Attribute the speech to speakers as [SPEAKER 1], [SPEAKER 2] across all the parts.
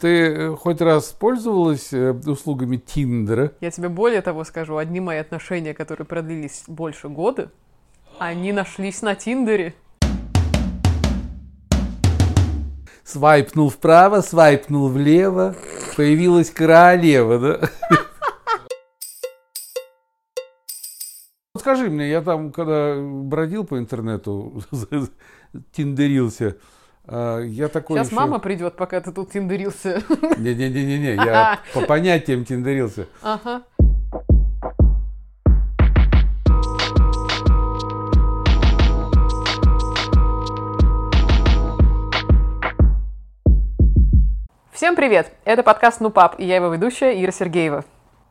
[SPEAKER 1] Ты э, хоть раз пользовалась э, услугами Тиндера?
[SPEAKER 2] Я тебе более того скажу, одни мои отношения, которые продлились больше года, они нашлись на Тиндере.
[SPEAKER 1] Свайпнул вправо, свайпнул влево, появилась королева, да? Скажи мне, я там, когда бродил по интернету, тиндерился, я такой
[SPEAKER 2] Сейчас
[SPEAKER 1] еще...
[SPEAKER 2] мама придет, пока ты тут тиндерился.
[SPEAKER 1] Не-не-не-не, я по понятиям тиндерился.
[SPEAKER 2] Ага. Всем привет! Это подкаст «Ну, пап» и я его ведущая Ира Сергеева.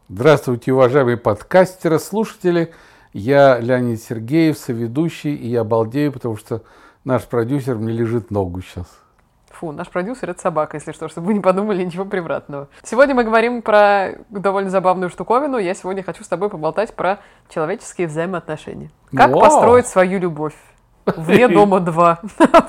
[SPEAKER 1] Здравствуйте, уважаемые подкастеры, слушатели. Я Леонид Сергеев, соведущий, и я балдею, потому что наш продюсер мне лежит ногу сейчас.
[SPEAKER 2] Фу, наш продюсер — это собака, если что, чтобы вы не подумали ничего превратного. Сегодня мы говорим про довольно забавную штуковину. Я сегодня хочу с тобой поболтать про человеческие взаимоотношения. Как
[SPEAKER 1] Вау.
[SPEAKER 2] построить свою любовь? Вне дома 2.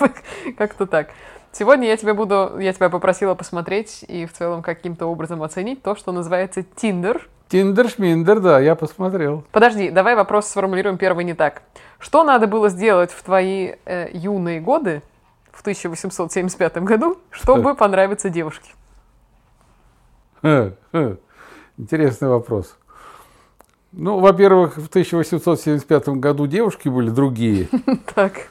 [SPEAKER 2] Как-то так. Сегодня я тебя буду, я тебя попросила посмотреть и в целом каким-то образом оценить то, что называется Тиндер.
[SPEAKER 1] Тиндер, шминдер, да, я посмотрел.
[SPEAKER 2] Подожди, давай вопрос сформулируем первый не так. Что надо было сделать в твои э, юные годы, в 1875 году, чтобы понравиться девушке?
[SPEAKER 1] Ха, ха. Интересный вопрос. Ну, во-первых, в 1875 году девушки были другие.
[SPEAKER 2] Так.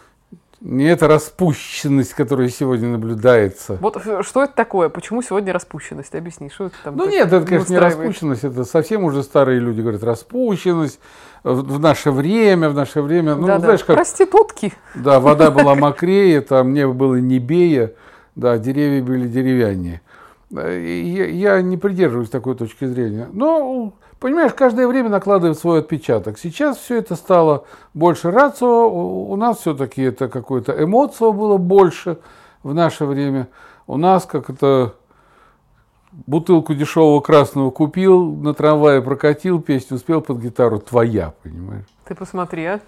[SPEAKER 1] Не эта распущенность, которая сегодня наблюдается.
[SPEAKER 2] Вот э, что это такое? Почему сегодня распущенность? Объясни, что это там?
[SPEAKER 1] Ну нет, это, конечно, не распущенность, это совсем уже старые люди говорят, распущенность в в наше время, в наше время. Ну,
[SPEAKER 2] Да-да.
[SPEAKER 1] знаешь, как
[SPEAKER 2] Проститутки.
[SPEAKER 1] Да, вода была мокрее, там небо было небее, да, деревья были деревяннее. Да, и Я, я не придерживаюсь такой точки зрения. Но, понимаешь, каждое время накладывает свой отпечаток. Сейчас все это стало больше рацио, у нас все-таки это какое-то эмоция было больше в наше время. У нас как это бутылку дешевого красного купил, на трамвае прокатил, песню спел под гитару «Твоя», понимаешь?
[SPEAKER 2] Ты посмотри, а?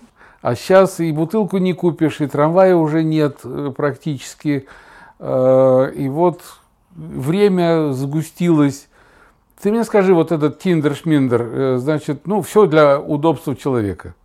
[SPEAKER 1] А сейчас и бутылку не купишь, и трамвая уже нет э, практически. Э, И вот время сгустилось. Ты мне скажи, вот этот тиндер-шминдер, э, значит, ну, все для удобства человека.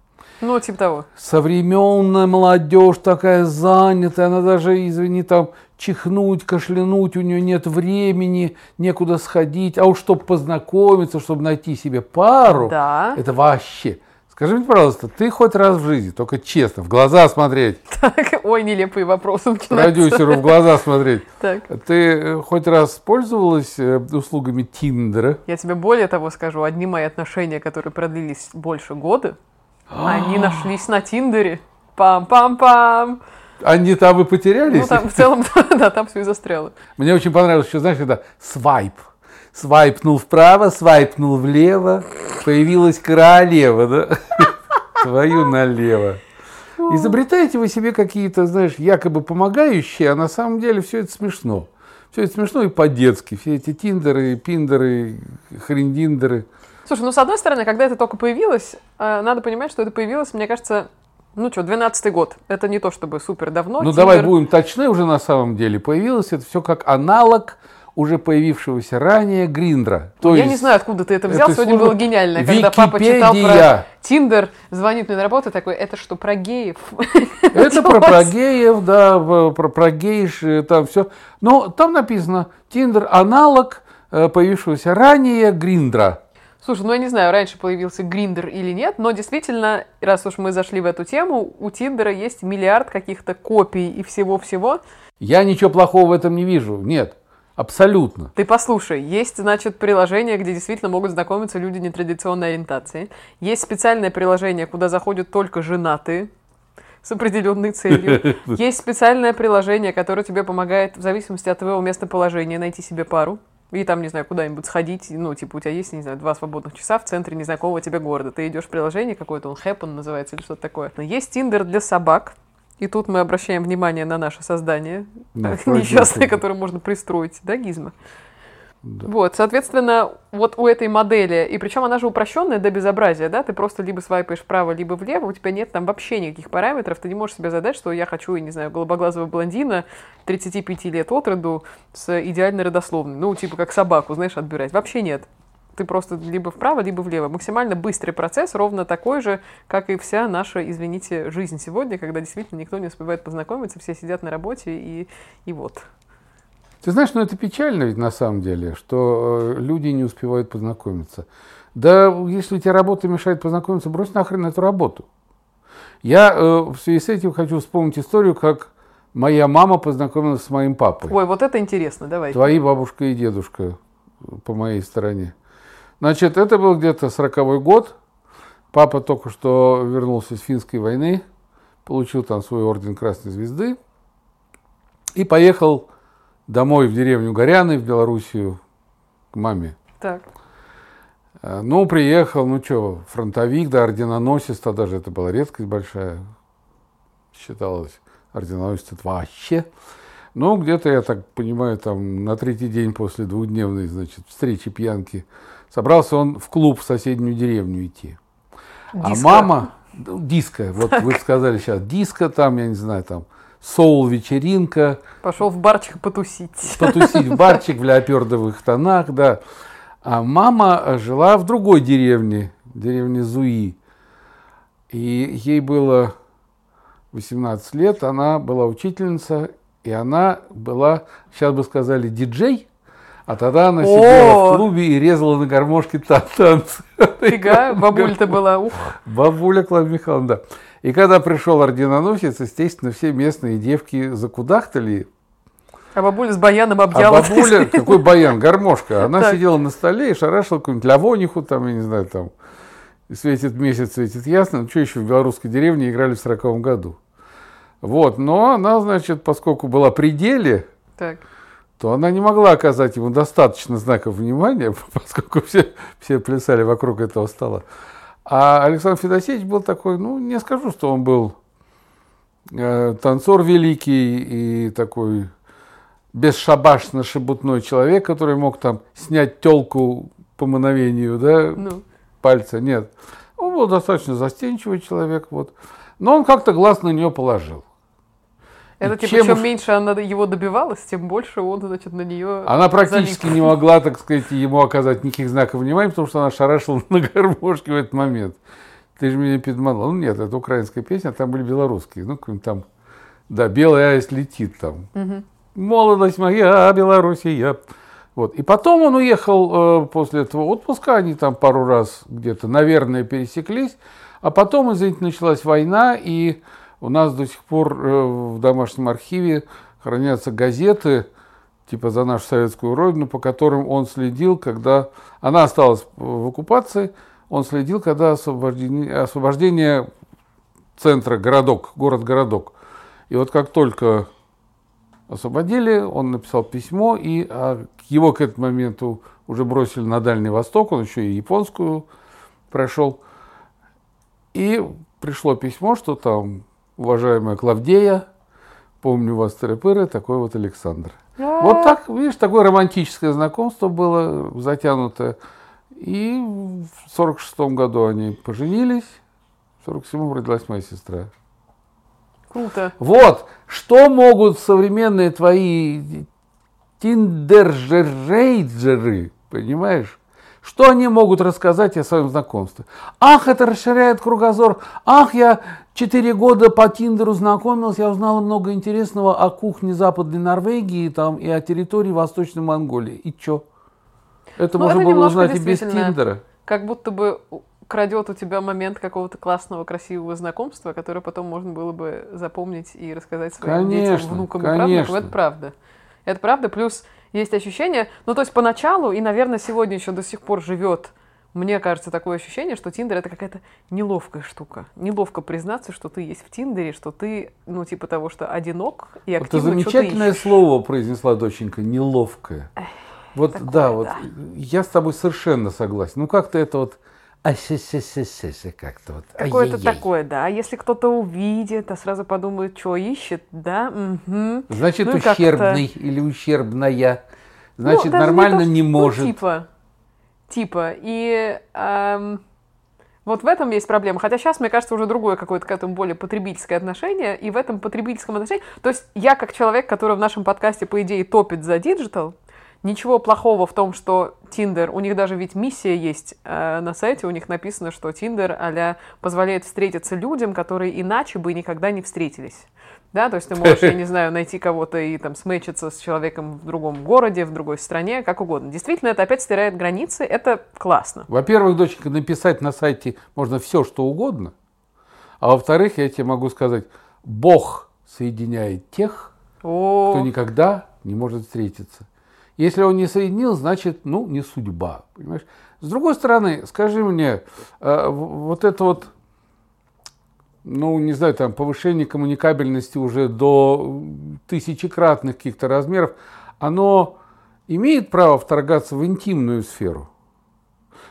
[SPEAKER 2] Ну, типа того.
[SPEAKER 1] Современная молодежь такая занятая, она даже, извини, там чихнуть, кашлянуть, у нее нет времени, некуда сходить. А уж чтобы познакомиться, чтобы найти себе пару,
[SPEAKER 2] Да.
[SPEAKER 1] это вообще. Скажи мне, пожалуйста, ты хоть раз в жизни, только честно, в глаза смотреть,
[SPEAKER 2] Так, ой, нелепые вопросы начинаются.
[SPEAKER 1] продюсеру в глаза смотреть.
[SPEAKER 2] Так.
[SPEAKER 1] Ты э, хоть раз пользовалась э, услугами Тиндера?
[SPEAKER 2] Я тебе более того скажу, одни мои отношения, которые продлились больше года, они нашлись на Тиндере. Пам-пам-пам.
[SPEAKER 1] Они там и потерялись?
[SPEAKER 2] Ну, там в целом, да, там все и застряло.
[SPEAKER 1] Мне очень понравилось еще, знаешь, когда свайп. Свайпнул вправо, свайпнул влево, появилась королева, да? Твою налево. Изобретаете вы себе какие-то, знаешь, якобы помогающие, а на самом деле все это смешно. Все это смешно и по-детски. Все эти тиндеры, пиндеры, хрендиндеры.
[SPEAKER 2] Слушай, ну, с одной стороны, когда это только появилось, э, надо понимать, что это появилось, мне кажется, ну что, 12-й год. Это не то чтобы супер давно.
[SPEAKER 1] Ну,
[SPEAKER 2] Тиндер-
[SPEAKER 1] давай будем точны уже на самом деле. Появилось это все как аналог уже появившегося ранее Гриндра. То
[SPEAKER 2] Я
[SPEAKER 1] есть
[SPEAKER 2] не знаю, откуда ты это взял.
[SPEAKER 1] это
[SPEAKER 2] Сегодня было гениально. Когда папа читал про
[SPEAKER 1] Википедия.
[SPEAKER 2] Тиндер, звонит мне на работу, такой, это что, про геев?
[SPEAKER 1] Это про, про геев, да, про, про гейш, э, там все. Но там написано Тиндер аналог э, появившегося ранее Гриндра.
[SPEAKER 2] Слушай, ну я не знаю, раньше появился Гриндер или нет, но действительно, раз уж мы зашли в эту тему, у Тиндера есть миллиард каких-то копий и всего-всего.
[SPEAKER 1] Я ничего плохого в этом не вижу. Нет, абсолютно.
[SPEAKER 2] Ты послушай, есть, значит, приложение, где действительно могут знакомиться люди нетрадиционной ориентации. Есть специальное приложение, куда заходят только женатые с определенной целью. Есть специальное приложение, которое тебе помогает в зависимости от твоего местоположения найти себе пару. И там, не знаю, куда-нибудь сходить, ну, типа, у тебя есть, не знаю, два свободных часа в центре незнакомого тебе города. Ты идешь в приложение какое-то, он Happen называется или что-то такое. Но есть Тиндер для собак. И тут мы обращаем внимание на наше создание,
[SPEAKER 1] Да,
[SPEAKER 2] несчастное, которое можно пристроить, да, Гизма? Да. Вот, соответственно, вот у этой модели, и причем она же упрощенная до безобразия, да, ты просто либо свайпаешь вправо, либо влево, у тебя нет там вообще никаких параметров, ты не можешь себе задать, что я хочу, не знаю, голубоглазого блондина 35 лет от роду с идеальной родословной, ну, типа как собаку, знаешь, отбирать. Вообще нет. Ты просто либо вправо, либо влево. Максимально быстрый процесс, ровно такой же, как и вся наша, извините, жизнь сегодня, когда действительно никто не успевает познакомиться, все сидят на работе и, и вот.
[SPEAKER 1] Ты знаешь, ну это печально ведь на самом деле, что э, люди не успевают познакомиться. Да если тебе работа мешает познакомиться, брось нахрен эту работу. Я э, в связи с этим хочу вспомнить историю, как моя мама познакомилась с моим папой.
[SPEAKER 2] Ой, вот это интересно, давай.
[SPEAKER 1] Твои бабушка и дедушка по моей стороне. Значит, это был где-то сороковой год. Папа только что вернулся с финской войны, получил там свой орден Красной Звезды и поехал домой в деревню Горяны, в Белоруссию, к маме.
[SPEAKER 2] Так.
[SPEAKER 1] Э, ну, приехал, ну что, фронтовик, да, орденоносец, тогда же это была редкость большая, считалось, орденоносец это вообще. Ну, где-то, я так понимаю, там на третий день после двухдневной, значит, встречи пьянки, собрался он в клуб в соседнюю деревню идти. А диско. А мама, диско, вот так. вы сказали сейчас, диско там, я не знаю, там, соул-вечеринка.
[SPEAKER 2] Пошел в барчик потусить.
[SPEAKER 1] Потусить в барчик в леопердовых тонах, да. А мама жила в другой деревне, деревне Зуи. И ей было 18 лет, она была учительница, и она была, сейчас бы сказали, диджей, а тогда она сидела в клубе и резала на гармошке танцы.
[SPEAKER 2] Фига, бабуля-то была, ух.
[SPEAKER 1] Бабуля Клавдия Михайловна, да. И когда пришел орденоносец, естественно, все местные девки закудахтали.
[SPEAKER 2] А бабуля с баяном объяла.
[SPEAKER 1] А бабуля, какой баян, гармошка. Она так. сидела на столе и шарашила какую-нибудь лавониху, там, я не знаю, там, светит месяц, светит ясно. Ну, что еще в белорусской деревне играли в сороковом году. Вот, но она, значит, поскольку была при деле, так. То она не могла оказать ему достаточно знаков внимания, поскольку все, все плясали вокруг этого стола. А Александр Федосеевич был такой, ну, не скажу, что он был э, танцор великий и такой бесшабашно-шебутной человек, который мог там снять телку по мановению, да, ну. пальца. Нет. Он был достаточно застенчивый человек, вот. Но он как-то глаз на нее положил.
[SPEAKER 2] Это типа, чем, чем меньше она его добивалась, тем больше он, значит, на нее
[SPEAKER 1] Она практически залип. не могла, так сказать, ему оказать никаких знаков внимания, потому что она шарашила на гармошке в этот момент. Ты же меня подманул. Ну нет, это украинская песня, там были белорусские. Ну, там, да, белая аист летит там. Угу. Молодость моя, Белоруссия. Вот. И потом он уехал э, после этого отпуска, они там пару раз где-то, наверное, пересеклись. А потом, извините, началась война, и у нас до сих пор э, в домашнем архиве хранятся газеты, типа за нашу советскую родину, по которым он следил, когда она осталась в оккупации, он следил, когда освобождение, освобождение центра, городок, город-городок. И вот как только освободили, он написал письмо, и а, его к этому моменту уже бросили на Дальний Восток, он еще и японскую прошел. И пришло письмо, что там уважаемая Клавдея, помню вас, Терепыры, такой вот Александр. Вот так, видишь, такое романтическое знакомство было затянутое. И в сорок шестом году они поженились, в сорок седьмом родилась моя сестра.
[SPEAKER 2] Круто.
[SPEAKER 1] Вот, что могут современные твои тиндержерейджеры, понимаешь, что они могут рассказать о своем знакомстве? Ах, это расширяет кругозор. Ах, я четыре года по Тиндеру знакомился, я узнала много интересного о кухне Западной Норвегии там, и о территории Восточной Монголии. И чё? Это ну, можно это было узнать и без Тиндера.
[SPEAKER 2] Как будто бы крадет у тебя момент какого-то классного, красивого знакомства, которое потом можно было бы запомнить и рассказать своим конечно, детям, внукам конечно. и правнукам. Это правда. Это правда. Плюс есть ощущение, ну то есть поначалу, и, наверное, сегодня еще до сих пор живет, мне кажется, такое ощущение, что Тиндер это какая-то неловкая штука. Неловко признаться, что ты есть в Тиндере, что ты, ну, типа того, что одинок и активно
[SPEAKER 1] Это замечательное слово произнесла доченька, неловкое. Вот, такое, да, вот да. я с тобой совершенно согласен. Ну, как-то это вот а как-то вот.
[SPEAKER 2] Какое-то такое, да. А если кто-то увидит, а сразу подумает, что ищет, да? Угу.
[SPEAKER 1] Значит, ну, ущербный или ущербная. значит,
[SPEAKER 2] даже
[SPEAKER 1] нормально
[SPEAKER 2] то, что-
[SPEAKER 1] не
[SPEAKER 2] ну,
[SPEAKER 1] может.
[SPEAKER 2] типа. Типа. И эм, вот в этом есть проблема. Хотя сейчас, мне кажется, уже другое какое-то к этому более потребительское отношение. И в этом потребительском отношении... То есть я как человек, который в нашем подкасте, по идее, топит за digital, ничего плохого в том, что Тиндер, у них даже ведь миссия есть э, на сайте, у них написано, что Тиндер а позволяет встретиться людям, которые иначе бы никогда не встретились. Да, то есть ты можешь, я не знаю, найти кого-то и там сметчиться с человеком в другом городе, в другой стране, как угодно. Действительно, это опять стирает границы, это классно.
[SPEAKER 1] Во-первых, доченька, написать на сайте можно все, что угодно. А во-вторых, я тебе могу сказать, Бог соединяет тех,
[SPEAKER 2] О,
[SPEAKER 1] кто никогда не может встретиться. Если он не соединил, значит, ну, не судьба. Понимаешь? С другой стороны, скажи мне, э, вот это вот, ну, не знаю, там, повышение коммуникабельности уже до тысячекратных каких-то размеров, оно имеет право вторгаться в интимную сферу?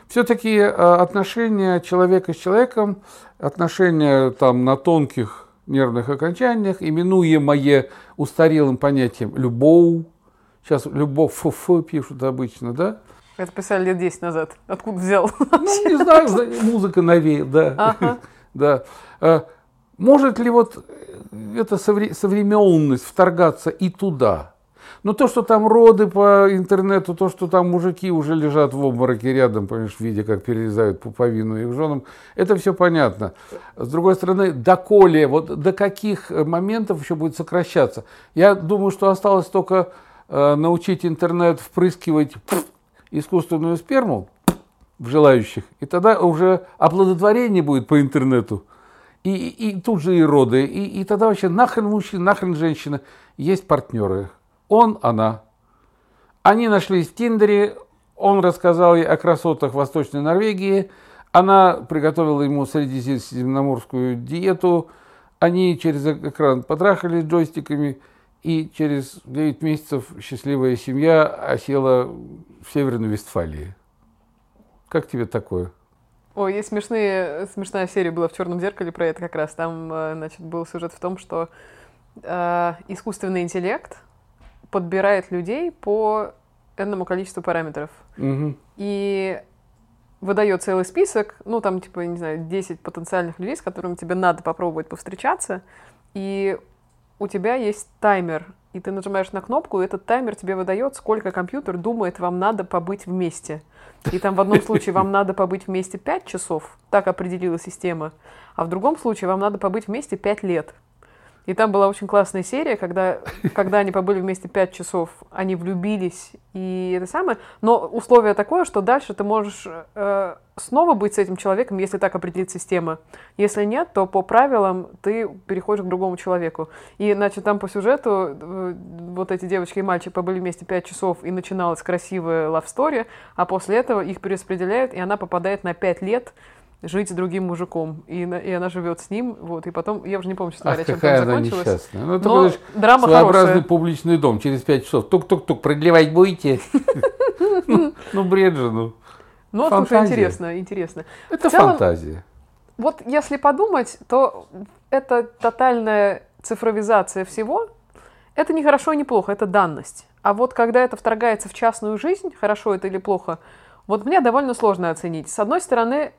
[SPEAKER 1] Все-таки отношения человека с человеком, отношения там на тонких нервных окончаниях, именуемое устарелым понятием любовь, сейчас любовь фу пишут обычно, да?
[SPEAKER 2] это писали лет 10 назад. Откуда взял?
[SPEAKER 1] Ну, не знаю, зна- музыка новее, да.
[SPEAKER 2] Ага.
[SPEAKER 1] Да. А, Может ли вот эта совре- современность вторгаться и туда? Но то, что там роды по интернету, то, что там мужики уже лежат в обмороке рядом, понимаешь, видя, как перерезают пуповину их женам, это все понятно. С другой стороны, доколе, вот до каких э, моментов еще будет сокращаться? Я думаю, что осталось только э, научить интернет впрыскивать искусственную сперму в желающих, и тогда уже оплодотворение будет по интернету. И, и, и тут же и роды, и, и тогда вообще нахрен мужчина, нахрен женщина. Есть партнеры. Он, она. Они нашлись в Тиндере, он рассказал ей о красотах Восточной Норвегии, она приготовила ему средиземноморскую диету, они через экран потрахались джойстиками, и через 9 месяцев счастливая семья осела в Северной Вестфалии. Как тебе такое?
[SPEAKER 2] Ой, есть смешные, смешная серия была в Черном зеркале про это как раз. Там, э, значит, был сюжет в том, что э, искусственный интеллект подбирает людей по энному количеству параметров.
[SPEAKER 1] Мгм.
[SPEAKER 2] И выдает целый список, ну, там, типа, не знаю, 10 потенциальных людей, с которыми тебе надо попробовать повстречаться, и у тебя есть таймер, и ты нажимаешь на кнопку, и этот таймер тебе выдает, сколько компьютер думает, вам надо побыть вместе. И там в одном случае вам надо побыть вместе 5 часов, так определила система, а в другом случае вам надо побыть вместе 5 лет. И там была очень классная серия, когда, когда они побыли вместе 5 часов, они влюбились, и это самое. Но условие такое, что дальше ты можешь э, снова быть с этим человеком, если так определит система. Если нет, то по правилам ты переходишь к другому человеку. И, значит, там по сюжету э, вот эти девочки и мальчик побыли вместе 5 часов, и начиналась красивая love story, а после этого их перераспределяют, и она попадает на 5 лет жить с другим мужиком. И, и она живет с ним, вот, и потом, я уже не помню, честно
[SPEAKER 1] Ах,
[SPEAKER 2] говоря, чем
[SPEAKER 1] какая
[SPEAKER 2] там
[SPEAKER 1] она
[SPEAKER 2] закончилось.
[SPEAKER 1] несчастная. Ну, это
[SPEAKER 2] Но
[SPEAKER 1] будешь
[SPEAKER 2] драма хорошая.
[SPEAKER 1] публичный дом через 5 часов. Тук-тук-тук, продлевать будете? Ну, Ну, бред же, ну.
[SPEAKER 2] Ну, слушай, интересно, интересно.
[SPEAKER 1] Это фантазия.
[SPEAKER 2] Вот если подумать, то это тотальная цифровизация всего, это не хорошо и не плохо, это данность. А вот когда это вторгается в частную жизнь, хорошо это или плохо, вот мне довольно сложно оценить. С одной стороны,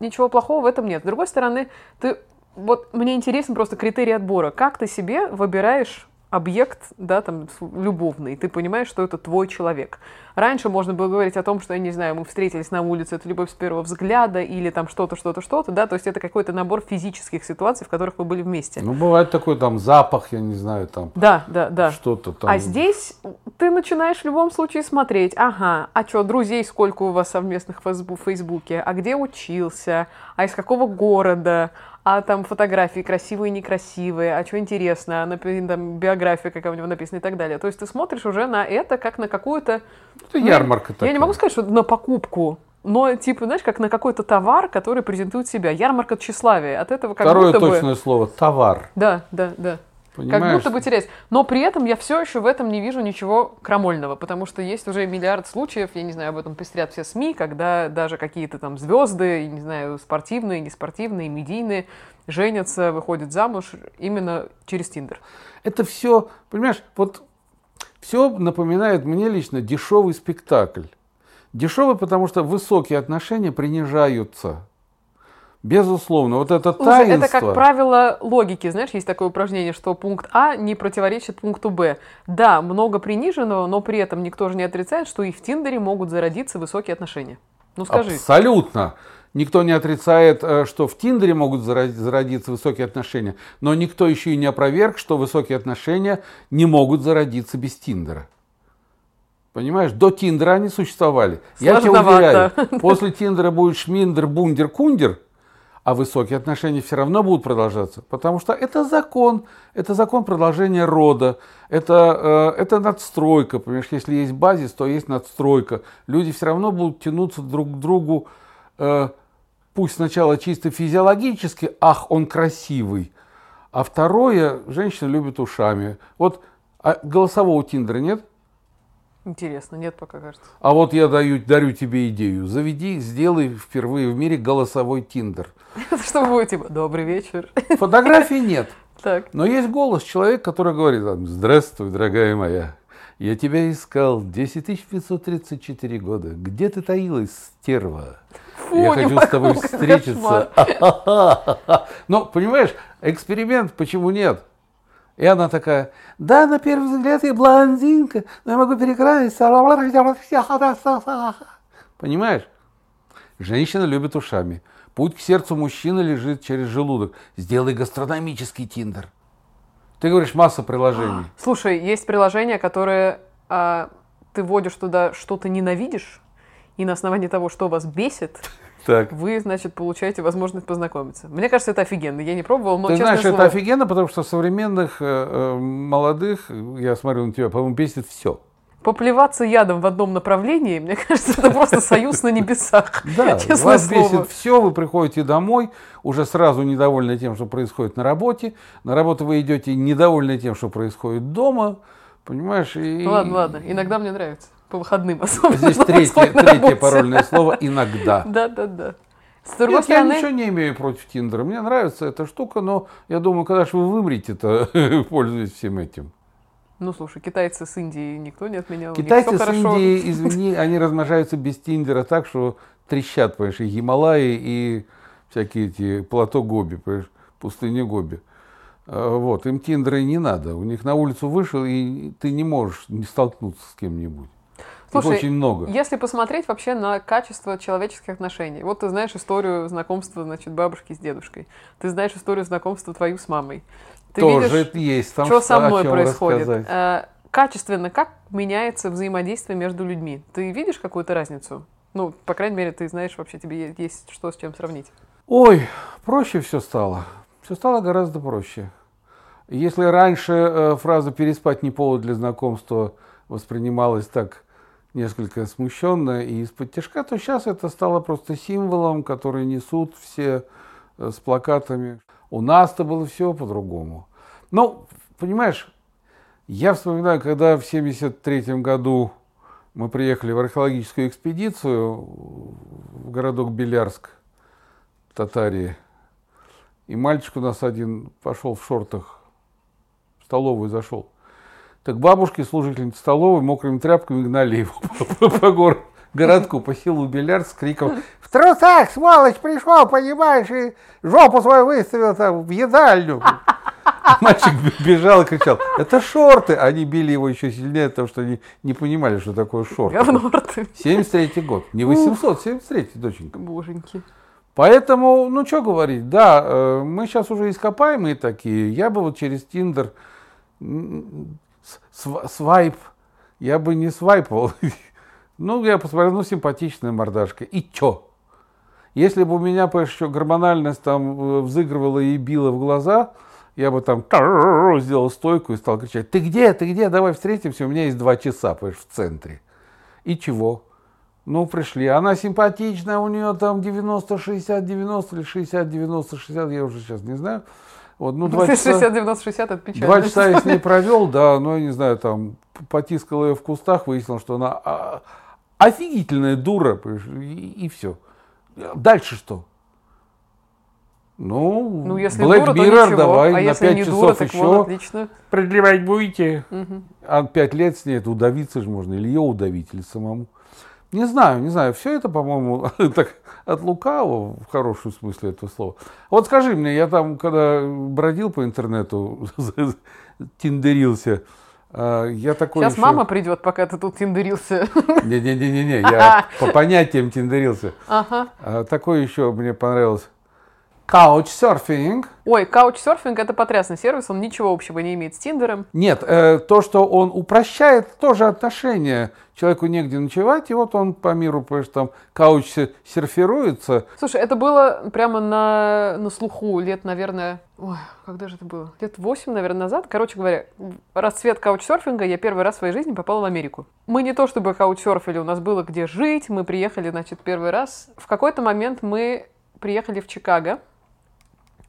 [SPEAKER 2] ничего плохого в этом нет. С другой стороны, ты вот мне интересен просто критерий отбора. Как ты себе выбираешь объект, да, там, любовный, ты понимаешь, что это твой человек. Раньше можно было говорить о том, что, я не знаю, мы встретились на улице, это любовь с первого взгляда, или там что-то, что-то, что-то, да, то есть это какой-то набор физических ситуаций, в которых вы были вместе.
[SPEAKER 1] Ну, бывает такой там запах, я не знаю, там
[SPEAKER 2] Да, да, да.
[SPEAKER 1] что-то там.
[SPEAKER 2] А здесь ты начинаешь в любом случае смотреть, ага, а что, друзей сколько у вас совместных в фейсбу- Фейсбуке, а где учился, а из какого города, а там фотографии красивые, некрасивые, а что интересно, а, например, там биография какая у него написана и так далее. То есть ты смотришь уже на это как на какую-то...
[SPEAKER 1] Это
[SPEAKER 2] ну,
[SPEAKER 1] ярмарка такая.
[SPEAKER 2] Я не могу сказать, что на покупку, но типа, знаешь, как на какой-то товар, который презентует себя. Ярмарка тщеславия. От этого как
[SPEAKER 1] Второе
[SPEAKER 2] будто бы...
[SPEAKER 1] точное слово – товар.
[SPEAKER 2] Да, да, да.
[SPEAKER 1] Понимаешь?
[SPEAKER 2] Как будто бы терять. Но при этом я все еще в этом не вижу ничего крамольного, потому что есть уже миллиард случаев, я не знаю, об этом пестрят все СМИ, когда даже какие-то там звезды, не знаю, спортивные, неспортивные, медийные, женятся, выходят замуж именно через Тиндер.
[SPEAKER 1] Это все, понимаешь, вот Все напоминает мне лично дешевый спектакль. Дешевый, потому что высокие отношения принижаются. Безусловно, вот это
[SPEAKER 2] Слушай,
[SPEAKER 1] таинство...
[SPEAKER 2] это как правило логики, знаешь, есть такое упражнение, что пункт А не противоречит пункту Б. Да, много приниженного, но при этом никто же не отрицает, что и в Тиндере могут зародиться высокие отношения. Ну скажи.
[SPEAKER 1] Абсолютно. Никто не отрицает, э, что в Тиндере могут зародиться высокие отношения, но никто еще и не опроверг, что высокие отношения не могут зародиться без Тиндера. Понимаешь, до Тиндера они существовали. Я тебе уверяю, после Тиндера будет Шминдер, Бундер, Кундер – а высокие отношения все равно будут продолжаться, потому что это закон, это закон продолжения рода, это, э, это надстройка, понимаешь, если есть базис, то есть надстройка. Люди все равно будут тянуться друг к другу, э, пусть сначала чисто физиологически, ах, он красивый, а второе, женщина любит ушами. Вот а голосового тиндера нет?
[SPEAKER 2] Интересно, нет пока, кажется.
[SPEAKER 1] А вот я даю, дарю тебе идею. Заведи, сделай впервые в мире голосовой тиндер.
[SPEAKER 2] Что будет, типа, добрый вечер.
[SPEAKER 1] Фотографий нет.
[SPEAKER 2] Так.
[SPEAKER 1] Но есть голос человека, который говорит, здравствуй, дорогая моя. Я тебя искал 10 534 года. Где ты таилась, стерва?
[SPEAKER 2] Фу,
[SPEAKER 1] я хочу
[SPEAKER 2] могу,
[SPEAKER 1] с тобой встретиться. Но, понимаешь, эксперимент, почему нет? И она такая, да, на первый взгляд я блондинка, но я могу перекраситься. Понимаешь? Женщина любит ушами. Путь к сердцу мужчины лежит через желудок. Сделай гастрономический тиндер. Ты говоришь, масса приложений.
[SPEAKER 2] Слушай, есть приложения, которые а, ты вводишь туда, что ты ненавидишь, и на основании того, что вас бесит, так. вы, значит, получаете возможность познакомиться. Мне кажется, это офигенно. Я не пробовал, но
[SPEAKER 1] Ты знаешь,
[SPEAKER 2] слово...
[SPEAKER 1] это офигенно, потому что современных э, э, молодых, я смотрю на тебя, по-моему, бесит все.
[SPEAKER 2] Поплеваться ядом в одном направлении, мне кажется, это просто союз на небесах.
[SPEAKER 1] Да, вас бесит все, вы приходите домой, уже сразу недовольны тем, что происходит на работе. На работу вы идете недовольны тем, что происходит дома. Понимаешь? И...
[SPEAKER 2] Ладно, ладно, иногда мне нравится по выходным особенно.
[SPEAKER 1] Здесь третье, третье парольное слово «иногда».
[SPEAKER 2] Да, да, да.
[SPEAKER 1] С другой Нет, стороны... я ничего не имею против Тиндера. Мне нравится эта штука, но я думаю, когда же вы вымрете-то, пользуясь всем этим.
[SPEAKER 2] Ну, слушай, китайцы с Индии никто не отменял.
[SPEAKER 1] Китайцы с. Индии, извини, они размножаются без Тиндера так, что трещат, понимаешь, и Гималаи, и всякие эти плато Гоби, понимаешь, пустыня Гоби. Вот, им Тиндера и не надо. У них на улицу вышел, и ты не можешь не столкнуться с кем-нибудь. Слушай, Их очень много.
[SPEAKER 2] Если посмотреть вообще на качество человеческих отношений, вот ты знаешь историю знакомства, значит, бабушки с дедушкой, ты знаешь историю знакомства твою с мамой. Ты
[SPEAKER 1] Тоже видишь, есть. Там
[SPEAKER 2] что со мной происходит? Э, качественно, как меняется взаимодействие между людьми? Ты видишь какую-то разницу? Ну, по крайней мере, ты знаешь, вообще тебе есть что с чем сравнить.
[SPEAKER 1] Ой, проще все стало. Все стало гораздо проще. Если раньше э, фраза «переспать не повод для знакомства» воспринималась так несколько смущенно и из-под тяжка, то сейчас это стало просто символом, который несут все э, с плакатами. У нас-то было все по-другому. Ну, понимаешь, я вспоминаю, когда в 1973 году мы приехали в археологическую экспедицию в городок Белярск, Татарии, и мальчик у нас один пошел в шортах в столовую зашел. Так бабушки, служительницы столовой, мокрыми тряпками гнали его по, по, по городку, по селу Беляр с криком «В трусах, сволочь, пришел, понимаешь, и жопу свою выставил там в едальню». Мальчик бежал и кричал, это шорты. Они били его еще сильнее, потому что они не понимали, что такое шорты.
[SPEAKER 2] Говно ты.
[SPEAKER 1] 73 год. Не 800, 73 доченька.
[SPEAKER 2] Боженьки.
[SPEAKER 1] Поэтому, ну что говорить, да, э, мы сейчас уже ископаемые такие. Я бы вот через Тиндер свайп, я бы не свайпал. ну, я посмотрел, ну, симпатичная мордашка. И чё? Если бы у меня, еще гормональность там э, взыгрывала и била в глаза, я бы там сделал стойку и стал кричать, ты где, ты где, давай встретимся, у меня есть два часа, понимаешь, в центре. И чего? Ну, пришли. Она симпатичная, у нее там 90, 60, 90 или 60, 90, 60, я уже сейчас не знаю.
[SPEAKER 2] Вот, ну, два часа, 60, 90, 60, это печально.
[SPEAKER 1] Два часа я с ней провел, да, но я не знаю, там, потискал ее в кустах, выяснил, что она а, офигительная дура, и, и все. Дальше что? Ну,
[SPEAKER 2] Ну, если
[SPEAKER 1] Black
[SPEAKER 2] дура,
[SPEAKER 1] Mirror
[SPEAKER 2] ничего.
[SPEAKER 1] давай
[SPEAKER 2] а
[SPEAKER 1] на
[SPEAKER 2] если
[SPEAKER 1] 5
[SPEAKER 2] не
[SPEAKER 1] часов
[SPEAKER 2] дура, так
[SPEAKER 1] еще.
[SPEAKER 2] вот, отлично.
[SPEAKER 1] Продлевать будете?
[SPEAKER 2] Мгм.
[SPEAKER 1] А 5 лет с ней, это удавиться же можно. Или ее удавить, или самому. Не знаю, не знаю. Все это, по-моему, так от лукавого, в хорошем смысле этого слова. Вот скажи мне, я там, когда бродил по интернету, тиндерился, а, я такой
[SPEAKER 2] Сейчас
[SPEAKER 1] еще-
[SPEAKER 2] мама придет, пока ты тут тиндерился.
[SPEAKER 1] Не-не-не-не, я по понятиям тиндерился.
[SPEAKER 2] Ага.
[SPEAKER 1] А, Такой еще мне понравился. Couchsurfing.
[SPEAKER 2] Ой, каучсерфинг это потрясный сервис, он ничего общего не имеет с Тиндером.
[SPEAKER 1] Нет, э, то, что он упрощает тоже отношения. Человеку негде ночевать, и вот он по миру, понимаешь, там кауч серфируется.
[SPEAKER 2] Слушай, это было прямо на, на слуху лет, наверное, ой, когда же это было? Лет 8, наверное, назад. Короче говоря, расцвет каучсерфинга я первый раз в своей жизни попала в Америку. Мы не то чтобы каучсерфили, у нас было где жить, мы приехали, значит, первый раз. В какой-то момент мы приехали в Чикаго,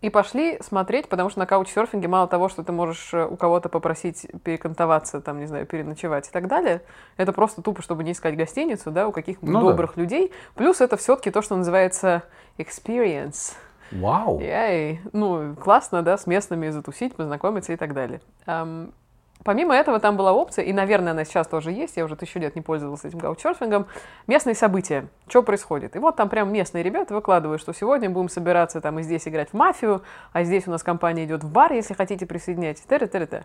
[SPEAKER 2] и пошли смотреть, потому что на каучсерфинге мало того, что ты можешь э, у кого-то попросить перекантоваться, там, не знаю, переночевать и так далее, это просто тупо, чтобы не искать гостиницу, да, у каких-нибудь
[SPEAKER 1] Ну да.
[SPEAKER 2] добрых людей. Плюс это все-таки то, что называется experience.
[SPEAKER 1] Вау.
[SPEAKER 2] Яй. Ну, классно, да, с местными затусить, познакомиться и так далее. Ам, Помимо этого, там была опция, и, наверное, она сейчас тоже есть, я уже тысячу лет не пользовалась этим гаучерфингом, местные события, что происходит. И вот там прям местные ребята выкладывают, что сегодня будем собираться там и здесь играть в мафию, а здесь у нас компания идет в бар, если хотите присоединяйтесь. Тыры-тыры-тыры.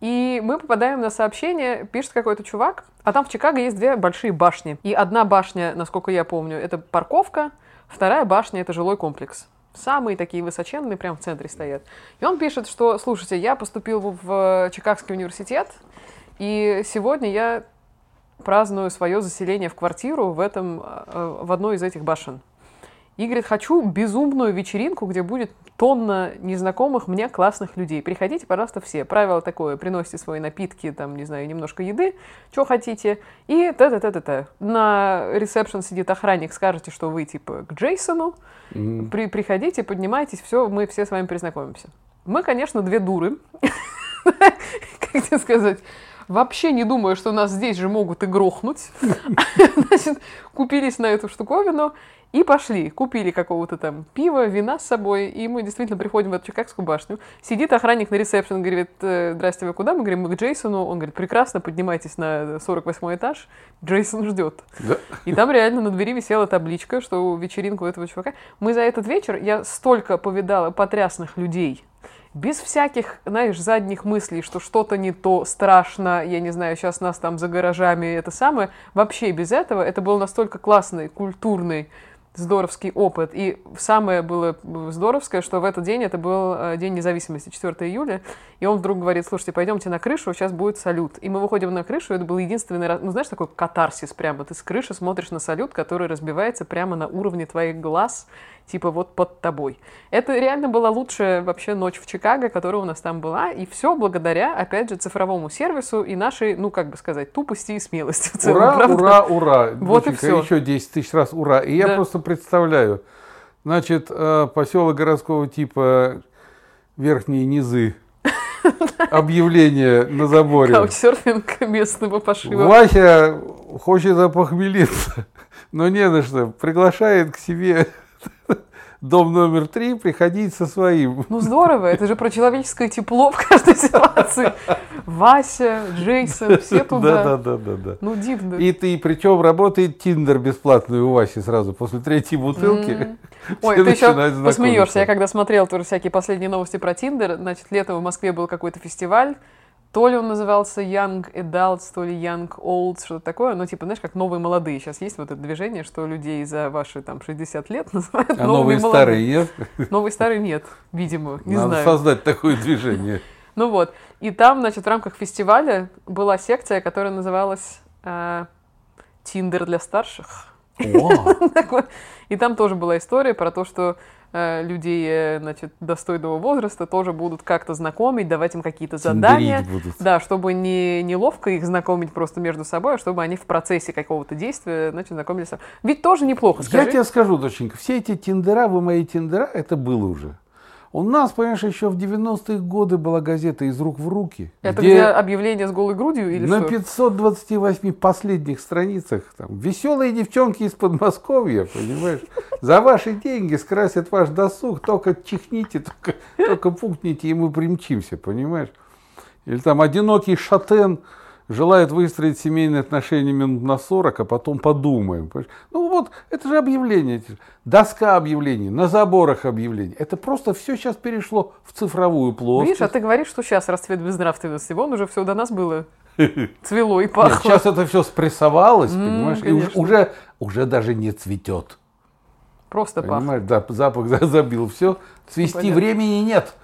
[SPEAKER 2] И мы попадаем на сообщение, пишет какой-то чувак, а там в Чикаго есть две большие башни. И одна башня, насколько я помню, это парковка, вторая башня — это жилой комплекс. Самые такие высоченные, прям в центре стоят. И он пишет, что, слушайте, я поступил в Чикагский университет, и сегодня я праздную свое заселение в квартиру в, этом, э, в одной из этих башен. И говорит, хочу безумную вечеринку, где будет тонна незнакомых мне классных людей. Приходите, пожалуйста, все. Правило такое, приносите свои напитки, там, не знаю, немножко еды, что хотите, и та-та-та-та-та. На ресепшн сидит охранник, скажете, что вы, типа, к Джейсону,
[SPEAKER 1] М.
[SPEAKER 2] при, приходите, поднимайтесь, все, мы все с вами признакомимся. Мы, конечно, две дуры. Как тебе сказать? Вообще не думаю, что нас здесь же могут и грохнуть. Значит, купились на эту штуковину и пошли. Купили какого-то там пива, вина с собой, и мы действительно приходим в эту Чикагскую башню. Сидит охранник на ресепшн, говорит, «Э, здрасте, вы куда? Мы говорим, мы к Джейсону. Он говорит, прекрасно, поднимайтесь на 48 этаж. Джейсон ждет.
[SPEAKER 1] Да.
[SPEAKER 2] И там реально на двери висела табличка, что вечеринка у этого чувака. Мы за этот вечер, я столько повидала потрясных людей, без всяких, знаешь, задних мыслей, что что-то не то, страшно, я не знаю, сейчас нас там за гаражами, это самое. Вообще без этого. Это был настолько классный, культурный, здоровский опыт. И самое было здоровское, что в этот день, это был э, День независимости, 4 июля, и он вдруг говорит, слушайте, пойдемте на крышу, сейчас будет салют. И мы выходим на крышу, это был единственный раз, ну знаешь, такой катарсис прямо, ты с крыши смотришь на салют, который разбивается прямо на уровне твоих глаз, типа вот под тобой. Это реально была лучшая вообще ночь в Чикаго, которая у нас там была, и все благодаря, опять же, цифровому сервису и нашей, ну, как бы сказать, тупости и смелости в целом,
[SPEAKER 1] Ура,
[SPEAKER 2] правда?
[SPEAKER 1] ура, ура.
[SPEAKER 2] Вот и
[SPEAKER 1] Доченька,
[SPEAKER 2] всё.
[SPEAKER 1] Еще 10 тысяч раз ура. И я
[SPEAKER 2] Да.
[SPEAKER 1] просто представляю. Значит, э, поселок городского типа Верхние Низы. Объявление на заборе.
[SPEAKER 2] Каучсерфинг местного пошива.
[SPEAKER 1] Вася хочет опохмелиться, но не на что. Приглашает к себе дом номер три приходить со своим.
[SPEAKER 2] Ну здорово, это же про человеческое тепло в каждой ситуации. Вася, Джейсон, все туда.
[SPEAKER 1] Да, да, да, да.
[SPEAKER 2] Ну дивно.
[SPEAKER 1] И ты, причем работает Тиндер бесплатный у Васи сразу после третьей бутылки.
[SPEAKER 2] Ой, ты еще посмеешься. Я когда смотрел тоже всякие последние новости про Тиндер, значит, летом в Москве был какой-то фестиваль, то ли он назывался Young Adults, то ли Young Olds, что-то такое. Ну, типа, знаешь, как новые молодые. Сейчас есть вот это движение, что людей за ваши там 60 лет называют
[SPEAKER 1] А новые
[SPEAKER 2] молодыми.
[SPEAKER 1] старые нет?
[SPEAKER 2] Новые старые нет, видимо, не
[SPEAKER 1] Надо
[SPEAKER 2] знаю.
[SPEAKER 1] создать такое движение.
[SPEAKER 2] Ну вот. И там, значит, в рамках фестиваля была секция, которая называлась э, Тиндер для старших. И там тоже была история про то, что людей, э, значит, достойного возраста тоже будут как-то знакомить, давать им какие-то задания.
[SPEAKER 1] Будут.
[SPEAKER 2] Да, чтобы не неловко их знакомить просто между собой, а чтобы они в процессе какого-то действия, значит, знакомились. Ведь тоже неплохо,
[SPEAKER 1] Я
[SPEAKER 2] скажи.
[SPEAKER 1] тебе скажу, доченька, все эти тиндера, вы мои тиндера, это было уже. У нас, понимаешь, еще в 90-е годы была газета «Из рук в руки».
[SPEAKER 2] Это где, объявление с голой грудью или
[SPEAKER 1] на
[SPEAKER 2] что?
[SPEAKER 1] 528 последних страницах там, веселые девчонки из Подмосковья, понимаешь, за ваши деньги скрасят ваш досуг, только чихните, только, только пукните, и мы примчимся, понимаешь. Или там одинокий шатен желает выстроить семейные отношения минут на 40, а потом подумаем. Ну вот, это же объявление, доска объявлений, на заборах объявлений. Это просто все сейчас перешло в цифровую плоскость.
[SPEAKER 2] Видишь, а ты говоришь, что сейчас расцвет безнравственности. Вон уже все до нас было. Цвело и пахло.
[SPEAKER 1] Нет, сейчас это все спрессовалось, понимаешь, и
[SPEAKER 2] конечно.
[SPEAKER 1] уже, уже, уже даже не цветет.
[SPEAKER 2] Просто.
[SPEAKER 1] Понимаешь, да, запах за- забил все. Цвести
[SPEAKER 2] понятно.
[SPEAKER 1] времени нет.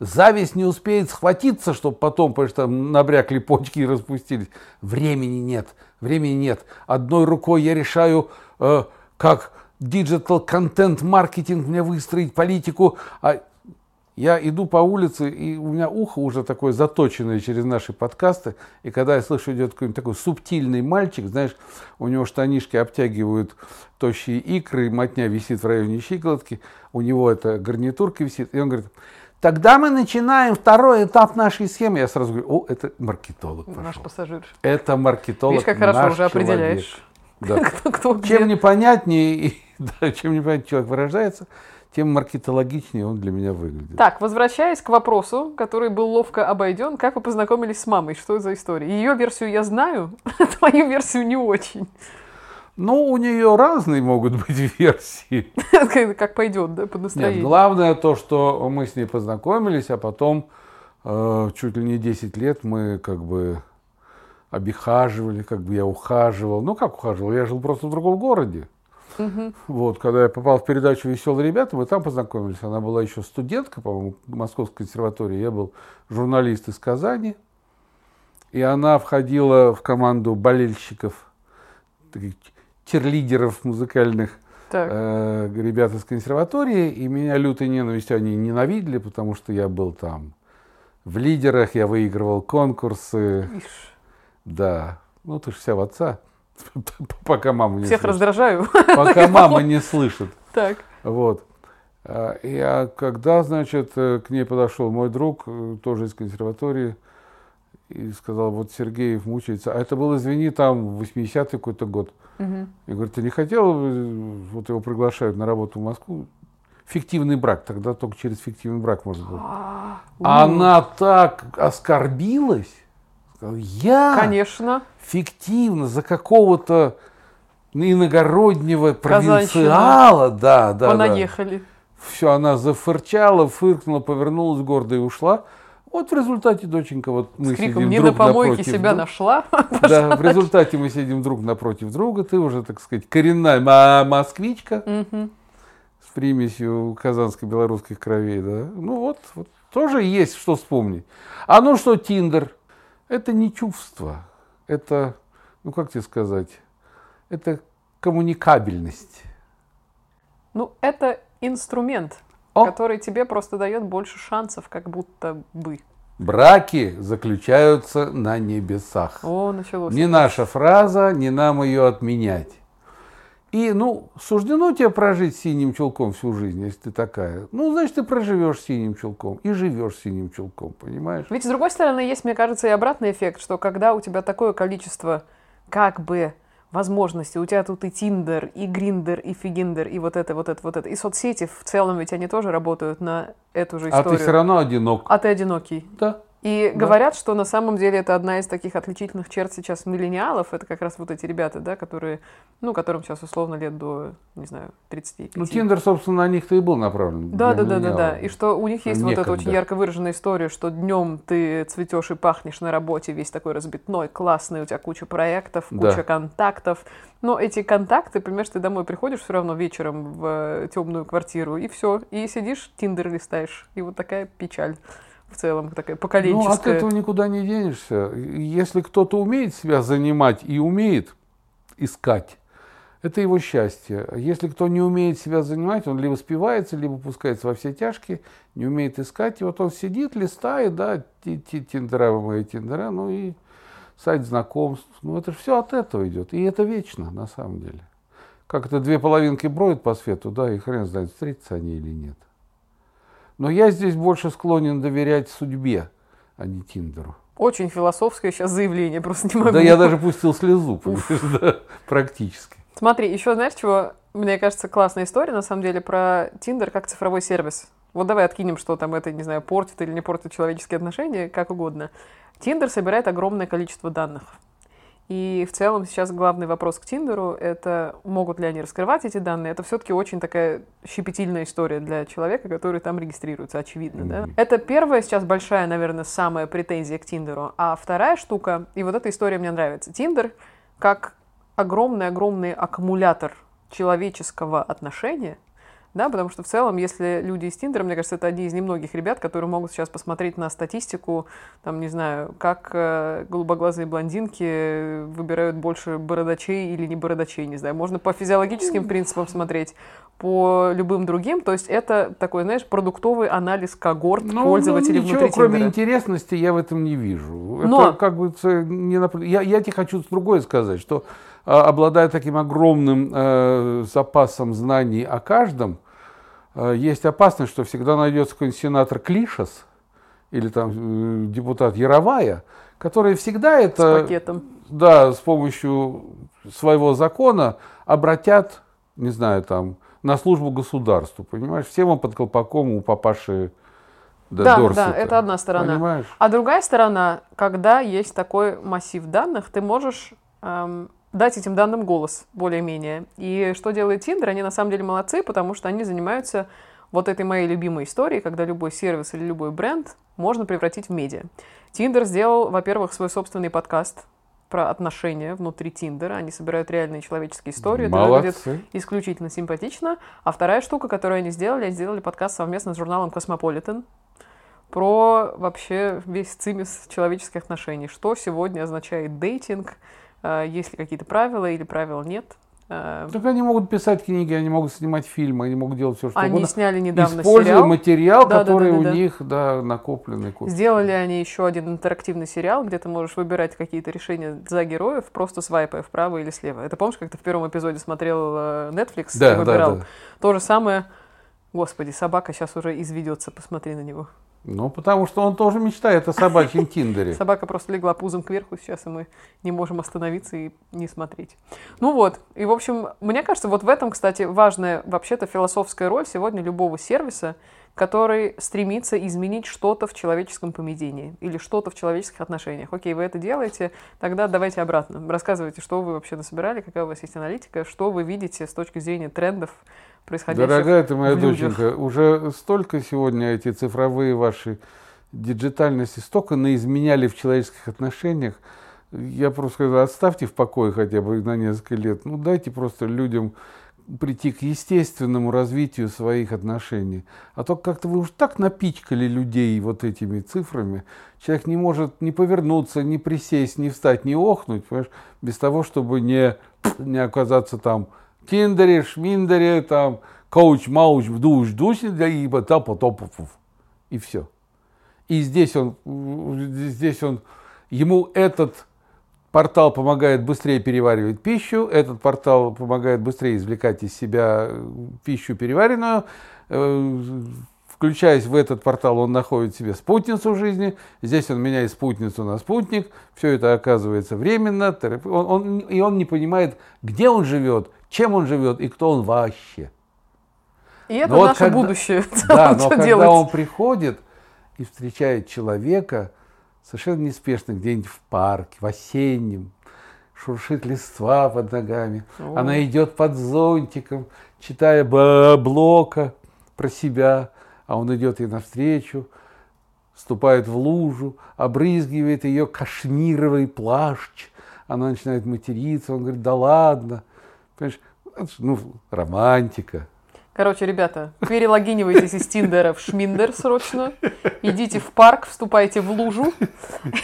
[SPEAKER 1] Зависть не успеет схватиться, чтобы потом, потому что набрякли почки и распустились. Времени нет. Времени нет. Одной рукой я решаю, э, как digital content marketing мне выстроить политику, а я иду по улице, и у меня ухо уже такое заточенное через наши подкасты. И когда я слышу, идет какой-нибудь такой субтильный мальчик, знаешь, у него штанишки обтягивают тощие икры, мотня висит в районе щиколотки, у него эта гарнитурка висит, и он говорит, тогда мы начинаем второй этап нашей схемы. Я сразу говорю, о, это маркетолог
[SPEAKER 2] Наш
[SPEAKER 1] пошел.
[SPEAKER 2] пассажир.
[SPEAKER 1] Это маркетолог,
[SPEAKER 2] Видишь, как хорошо
[SPEAKER 1] наш
[SPEAKER 2] уже
[SPEAKER 1] человек.
[SPEAKER 2] определяешь.
[SPEAKER 1] Да.
[SPEAKER 2] Кто, кто где.
[SPEAKER 1] Чем непонятнее, да, чем непонятнее человек выражается, тем маркетологичнее он для меня выглядит.
[SPEAKER 2] Так, возвращаясь к вопросу, который был ловко обойден, как вы познакомились с мамой? Что это за история? Ее версию я знаю, твою версию не очень.
[SPEAKER 1] Ну, у нее разные могут быть версии.
[SPEAKER 2] Как пойдет, да, по
[SPEAKER 1] Нет,
[SPEAKER 2] настроению.
[SPEAKER 1] главное то, что мы с ней познакомились, а потом э, чуть ли не 10 лет мы как бы обихаживали, как бы я ухаживал. Ну, как ухаживал? Я жил просто в другом городе. Вот, когда я попал в передачу «Веселые ребята», мы там познакомились. Она была еще студентка, по-моему, Московской консерватории. Я был журналист из Казани. И она входила в команду болельщиков, таких черлидеров музыкальных
[SPEAKER 2] Так,
[SPEAKER 1] э, ребят из консерватории, и меня лютой ненавистью они ненавидели, потому что я был там в лидерах, я выигрывал конкурсы,
[SPEAKER 2] ишь,
[SPEAKER 1] да. Ну, ты же вся в отца, пока мама не
[SPEAKER 2] всех
[SPEAKER 1] слышит.
[SPEAKER 2] раздражаю.
[SPEAKER 1] Пока мама не слышит.
[SPEAKER 2] Так,
[SPEAKER 1] Вот. А, И а когда, значит, э, к ней подошел мой друг, э, тоже из консерватории, и сказал, вот Сергеев мучается. А это был, извини, там 80-й какой-то год.
[SPEAKER 2] мгм.
[SPEAKER 1] Я говорю, ты не хотел, э, вот его приглашают на работу в Москву? Фиктивный брак, тогда только через фиктивный брак можно было.
[SPEAKER 2] А,
[SPEAKER 1] Она так оскорбилась, сказала, я
[SPEAKER 2] Конечно.
[SPEAKER 1] фиктивно за какого-то иногороднего провинциала, да, да, да.
[SPEAKER 2] Понаехали.
[SPEAKER 1] Все, она зафырчала, фыркнула, повернулась гордо и ушла. Вот в результате, доченька, вот мы
[SPEAKER 2] С криком
[SPEAKER 1] сидим
[SPEAKER 2] «Не
[SPEAKER 1] друг
[SPEAKER 2] на помойке
[SPEAKER 1] напротив
[SPEAKER 2] себя
[SPEAKER 1] друг-
[SPEAKER 2] нашла».
[SPEAKER 1] Да, в результате мы сидим друг напротив друга. Ты уже, так сказать, коренная москвичка с примесью казанско-белорусских кровей, да. Ну вот, вот, тоже есть что вспомнить. А ну что, Тиндер? Это не чувство. Это, ну как тебе сказать, это коммуникабельность.
[SPEAKER 2] Ну, это инструмент,
[SPEAKER 1] О!
[SPEAKER 2] который тебе просто дает больше шансов, как будто бы.
[SPEAKER 1] Браки заключаются на небесах.
[SPEAKER 2] О, началось.
[SPEAKER 1] Не наша фраза, не нам ее отменять. И, ну, суждено тебе прожить синим чулком всю жизнь, если ты такая. Ну, значит, ты проживешь синим чулком и живешь синим чулком, понимаешь?
[SPEAKER 2] Ведь, с другой стороны, есть, мне кажется, и обратный эффект, что когда у тебя такое количество, как бы, возможностей, у тебя тут и Тиндер, и Гриндер, и Фигиндер, и вот это, вот это, вот это, и соцсети в целом, ведь они тоже работают на эту же
[SPEAKER 1] А
[SPEAKER 2] историю.
[SPEAKER 1] ты все равно одинок.
[SPEAKER 2] А ты одинокий.
[SPEAKER 1] Да.
[SPEAKER 2] И
[SPEAKER 1] Да.
[SPEAKER 2] говорят, что на самом деле это одна из таких отличительных черт сейчас миллениалов. Это как раз вот эти ребята, да, которые, ну, которым сейчас условно лет до, не знаю, 35.
[SPEAKER 1] Ну, Тиндер, собственно, на них-то и был направлен.
[SPEAKER 2] Да, да, да, да, да. И что у них есть вот эта
[SPEAKER 1] Некогда.
[SPEAKER 2] очень ярко выраженная история, что днем ты цветешь и пахнешь на работе, весь такой разбитной, классный, у тебя куча проектов,
[SPEAKER 1] Да.
[SPEAKER 2] куча контактов. Но эти контакты, понимаешь, ты домой приходишь все равно вечером в темную квартиру, и все, и сидишь, Тиндер листаешь. И вот такая печаль в целом, такая
[SPEAKER 1] Ну, от
[SPEAKER 2] поколенческая.
[SPEAKER 1] этого никуда не денешься. Если кто-то умеет себя занимать и умеет искать, это его счастье. Если кто не умеет себя занимать, он либо спивается, либо пускается во все тяжкие, не умеет искать. И вот он сидит, листает, да, ти- ти- тиндера, мои тиндера, ну и сайт знакомств. Ну, это все от этого идет. И это вечно, на самом деле. Как это две половинки бродят по свету, да, и хрен знает, встретятся они или нет. Но я здесь больше склонен доверять судьбе, а не Тиндеру.
[SPEAKER 2] Очень философское сейчас заявление, просто не могу.
[SPEAKER 1] Да я даже пустил слезу, да, практически.
[SPEAKER 2] Смотри, еще знаешь, чего, мне кажется, классная история, на самом деле, про Тиндер как цифровой сервис. Вот давай откинем, что там это, не знаю, портит или не портит человеческие отношения, как угодно. Тиндер собирает огромное количество данных. И в целом сейчас главный вопрос к Тиндеру — это могут ли они раскрывать эти данные. Это все-таки очень такая щепетильная история для человека, который там регистрируется, очевидно. Mm-hmm. Да? Это первая сейчас большая, наверное, самая претензия к Тиндеру. А вторая штука, и вот эта история мне нравится. Тиндер как огромный-огромный аккумулятор человеческого отношения — да, потому что в целом, если люди из Тиндера, мне кажется, это одни из немногих ребят, которые могут сейчас посмотреть на статистику, там, не знаю, как э, голубоглазые блондинки выбирают больше бородачей или не бородачей, не знаю. Можно по физиологическим принципам смотреть, по любым другим. То есть это такой, знаешь, продуктовый анализ когорт ну, пользователей
[SPEAKER 1] ну, ничего,
[SPEAKER 2] внутри
[SPEAKER 1] кроме
[SPEAKER 2] Тиндера.
[SPEAKER 1] интересности я в этом не вижу.
[SPEAKER 2] Но...
[SPEAKER 1] Это как бы не я, я тебе хочу другое сказать, что обладая таким огромным э, запасом знаний о каждом, э, есть опасность, что всегда найдется какой-нибудь сенатор Клишес или там э, депутат Яровая, который всегда это...
[SPEAKER 2] С пакетом.
[SPEAKER 1] Да, с помощью своего закона обратят, не знаю, там, на службу государству, понимаешь? Все мы под колпаком у папаши
[SPEAKER 2] да, Дорсета. да, это одна сторона.
[SPEAKER 1] Понимаешь?
[SPEAKER 2] А другая сторона, когда есть такой массив данных, ты можешь эм, дать этим данным голос более-менее. И что делает Тиндер? Они на самом деле молодцы, потому что они занимаются вот этой моей любимой историей, когда любой сервис или любой бренд можно превратить в медиа. Тиндер сделал, во-первых, свой собственный подкаст про отношения внутри Тиндера. Они собирают реальные человеческие истории.
[SPEAKER 1] Молодцы.
[SPEAKER 2] Это выглядит исключительно симпатично. А вторая штука, которую они сделали, они сделали подкаст совместно с журналом Cosmopolitan про вообще весь цимис человеческих отношений. Что сегодня означает дейтинг, есть ли какие-то правила или правил нет.
[SPEAKER 1] Э, так они могут писать книги, они могут снимать фильмы, они могут делать все, что
[SPEAKER 2] они
[SPEAKER 1] угодно.
[SPEAKER 2] сняли недавно
[SPEAKER 1] Используя
[SPEAKER 2] сериал.
[SPEAKER 1] материал, да, который да, да, да, у да. них да, накопленный.
[SPEAKER 2] Купит. Сделали они еще один интерактивный сериал, где ты можешь выбирать какие-то решения за героев, просто свайпая вправо или слева. Это помнишь, как ты в первом эпизоде смотрел э, Netflix
[SPEAKER 1] да,
[SPEAKER 2] и выбирал?
[SPEAKER 1] Да, да.
[SPEAKER 2] То же самое. Господи, собака сейчас уже изведется, посмотри на него.
[SPEAKER 1] Ну, потому что он тоже мечтает о собачьем Тиндере.
[SPEAKER 2] Собака просто легла пузом кверху сейчас, и мы не можем остановиться и не смотреть. Ну вот, и в общем, мне кажется, вот в этом, кстати, важная вообще-то философская роль сегодня любого сервиса, который стремится изменить что-то в человеческом поведении или что-то в человеческих отношениях. Окей, вы это делаете, тогда давайте обратно. Рассказывайте, что вы вообще насобирали, какая у вас есть аналитика, что вы видите с точки зрения трендов, происходящих
[SPEAKER 1] Дорогая ты моя доченька, уже столько сегодня эти цифровые ваши диджитальности столько наизменяли в человеческих отношениях. Я просто сказал, отставьте в покое хотя бы на несколько лет. Ну, дайте просто людям прийти к естественному развитию своих отношений. А то как-то вы уж так напичкали людей вот этими цифрами. Человек не может ни повернуться, ни присесть, ни встать, ни охнуть, понимаешь, без того, чтобы не, не оказаться там Тиндере, Шминдере, там, коуч, мауч, вдуш, душ, и потом, и все. И здесь он, здесь он, ему этот портал помогает быстрее переваривать пищу, этот портал помогает быстрее извлекать из себя пищу переваренную, э, включаясь в этот портал, он находит себе спутницу в жизни, здесь он меняет спутницу на спутник, все это оказывается временно, он, он, и он не понимает, где он живет чем он живет и кто он вообще.
[SPEAKER 2] И это но наше вот будущее.
[SPEAKER 1] Да, но когда делать? он приходит и встречает человека совершенно неспешно где-нибудь в парке, в осеннем, шуршит листва под ногами, О. она идет под зонтиком, читая блока про себя, а он идет ей навстречу, вступает в лужу, обрызгивает ее кашмировый плащ, она начинает материться, он говорит, да ладно, Понимаешь, ну, романтика.
[SPEAKER 2] Короче, ребята, перелогинивайтесь из Тиндера в Шминдер срочно. Идите в парк, вступайте в лужу.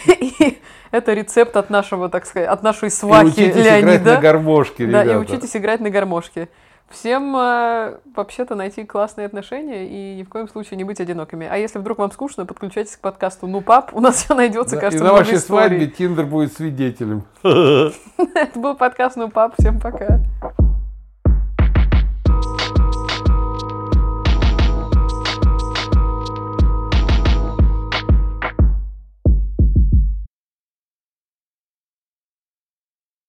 [SPEAKER 2] И это рецепт от нашего, так сказать, от нашей свахи и учитесь Леонида. играть
[SPEAKER 1] на гармошке, ребята.
[SPEAKER 2] Да, и учитесь играть на гармошке. Всем э, вообще-то найти классные отношения и ни в коем случае не быть одинокими. А если вдруг вам скучно, подключайтесь к подкасту «Ну, пап», у нас все найдется, да, кажется,
[SPEAKER 1] И на вашей историй. свадьбе Тиндер будет свидетелем.
[SPEAKER 2] Это был подкаст «Ну, пап», всем пока.